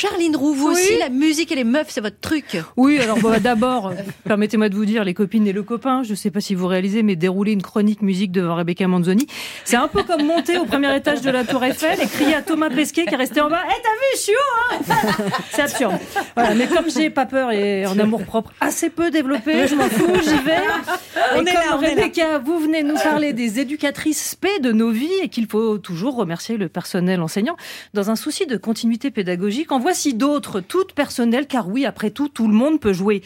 Charline Roux, vous aussi, la musique et les meufs, c'est votre truc. Oui, alors bah, d'abord, permettez-moi de vous dire, les copines et le copain, je sais pas si vous réalisez, mais dérouler une chronique musique devant Rebecca Manzoni, c'est un peu comme monter au premier étage de la Tour Eiffel et crier à Thomas Pesquet qui est resté en bas, Eh, t'as vu, je suis haut, hein C'est absurde. Voilà, mais comme j'ai pas peur et en amour propre assez peu développé, je m'en fous, j'y vais. On et est comme là, on est là. Rebecca, vous venez nous parler des éducatrices spé de nos vies et qu'il faut toujours remercier le personnel enseignant dans un souci de continuité pédagogique. En voici d'autres, toutes personnelles, car oui, après tout, tout le monde peut jouer.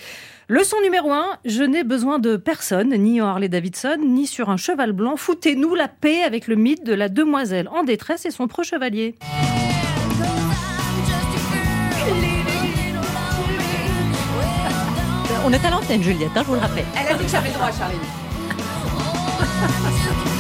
Leçon numéro 1, je n'ai besoin de personne, ni en Harley Davidson, ni sur un cheval blanc. Foutez-nous la paix avec le mythe de la demoiselle en détresse et son pro-chevalier. On est à l'antenne, Juliette, hein, je vous le rappelle. Elle a dit que j'avais le droit, Charline.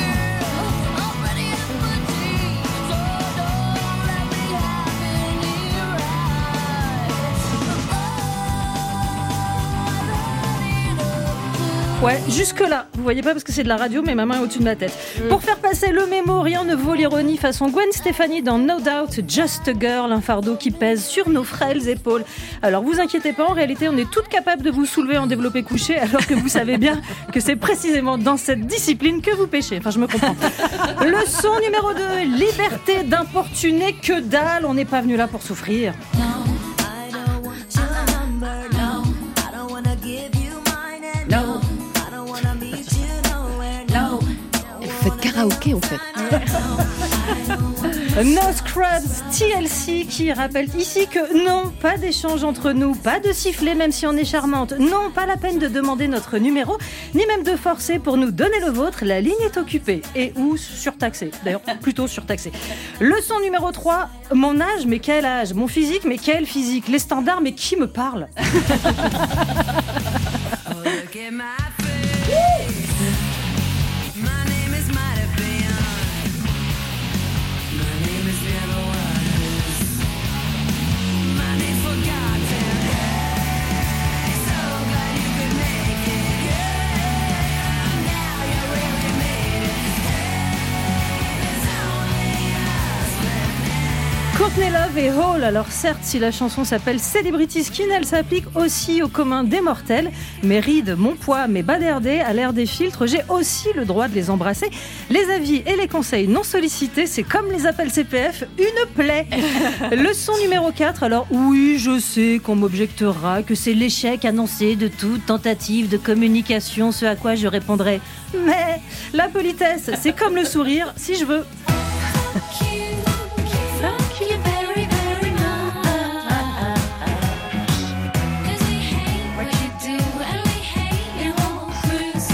Ouais, jusque-là. Vous voyez pas parce que c'est de la radio, mais ma main est au-dessus de ma tête. Pour faire passer le mémo, rien ne vaut l'ironie façon Gwen Stefani dans No Doubt, Just a Girl, un fardeau qui pèse sur nos frêles épaules. Alors vous inquiétez pas, en réalité, on est toutes capables de vous soulever en développé couché, alors que vous savez bien que c'est précisément dans cette discipline que vous pêchez. Enfin, je me comprends. Leçon numéro 2, liberté d'importuner que dalle, on n'est pas venu là pour souffrir. Karaoké, en fait. No Scrubs TLC qui rappelle ici que non, pas d'échange entre nous, pas de sifflet même si on est charmante, non, pas la peine de demander notre numéro, ni même de forcer pour nous donner le vôtre, la ligne est occupée. Et ou surtaxée, d'ailleurs plutôt surtaxée. Leçon numéro 3, mon âge, mais quel âge? Mon physique, mais quel physique? Les standards, mais qui me parle? Courtney Love et Hall. Alors certes, si la chanson s'appelle Celebrity Skin, elle s'applique aussi au commun des mortels. Mes rides, mon poids, mes D, à l'air des filtres, j'ai aussi le droit de les embrasser. Les avis et les conseils non sollicités, c'est comme les appels CPF, une plaie. Leçon numéro 4. Alors oui, je sais qu'on m'objectera que c'est l'échec annoncé de toute tentative de communication, ce à quoi je répondrai. Mais la politesse, c'est comme le sourire, si je veux.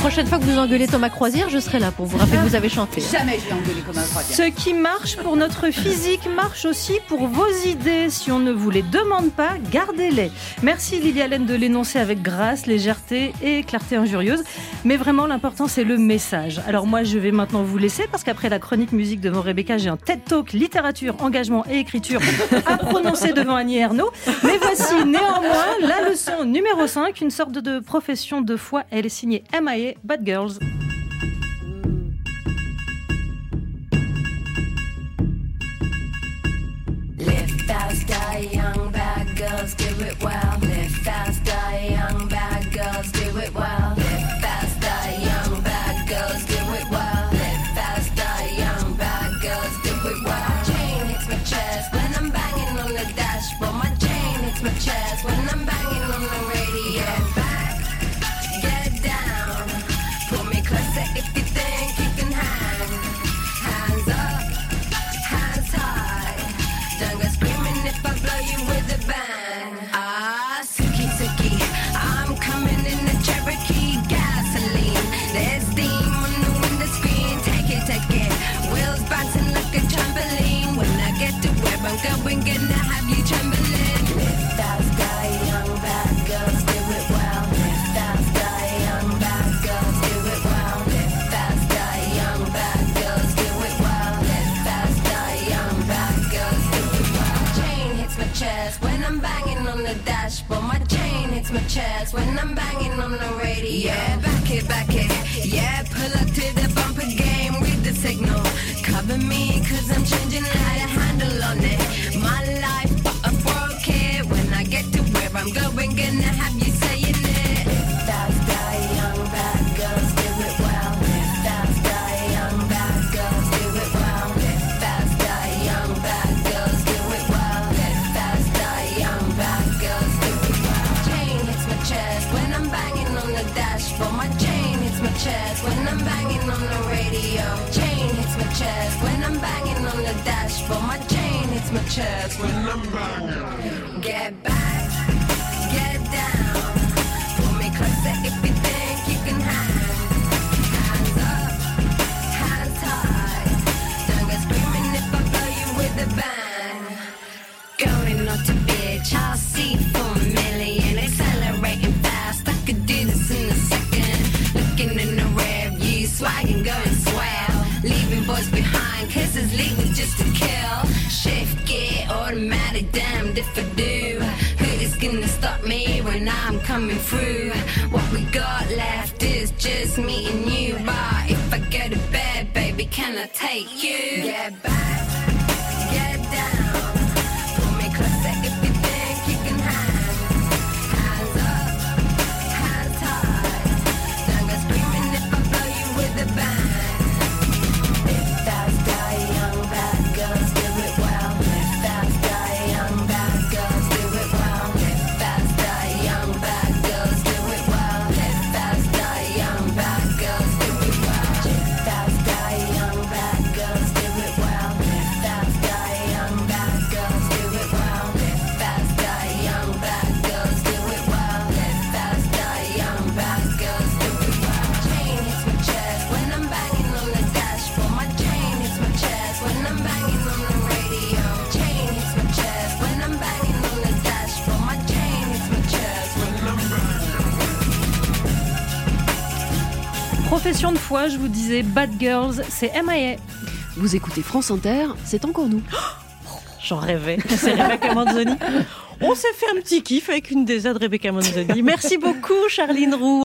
Prochaine fois que vous engueulez Thomas Croisière, je serai là pour vous rappeler que vous avez chanté. Jamais j'ai engueulé comme un croisière. Ce qui marche pour notre physique marche aussi pour vos idées. Si on ne vous les demande pas, gardez-les. Merci Lily Allen de l'énoncer avec grâce, légèreté et clarté injurieuse. Mais vraiment, l'important, c'est le message. Alors moi, je vais maintenant vous laisser parce qu'après la chronique musique devant Rebecca, j'ai un TED Talk littérature, engagement et écriture à prononcer devant Annie Ernaux. Mais voici néanmoins la leçon numéro 5, une sorte de profession de foi. Elle est signée MIA Bad Girls. Live fast, die young, bad girls, do it well. Live fast, die young, bad girls, do it well. when I'm banging on the radio. Yeah, back it, back it. Yeah, pull up to the bumper game with the signal. Cover me, cause I'm changing how to handle on it. My life, but I broke it. When I get to where I'm going, gonna have you. for my chain hits my chest when I'm banging on the radio. Chain hits my chest when I'm banging on the dash for my chain hits my chest when I'm banging. Get back. Boys behind, it's legal just to kill. Shift gear, automatic, damned if I do. Who is gonna stop me when I'm coming through? What we got left is just me and you. But if I go to bed, baby, can I take you? Get back, Profession de foi, je vous disais, Bad Girls, c'est MIA. Vous écoutez France Inter, c'est encore nous. J'en rêvais. C'est Rebecca Manzoni. On s'est fait un petit kiff avec une des aides de Rebecca Manzoni. Merci beaucoup, Charline Roux.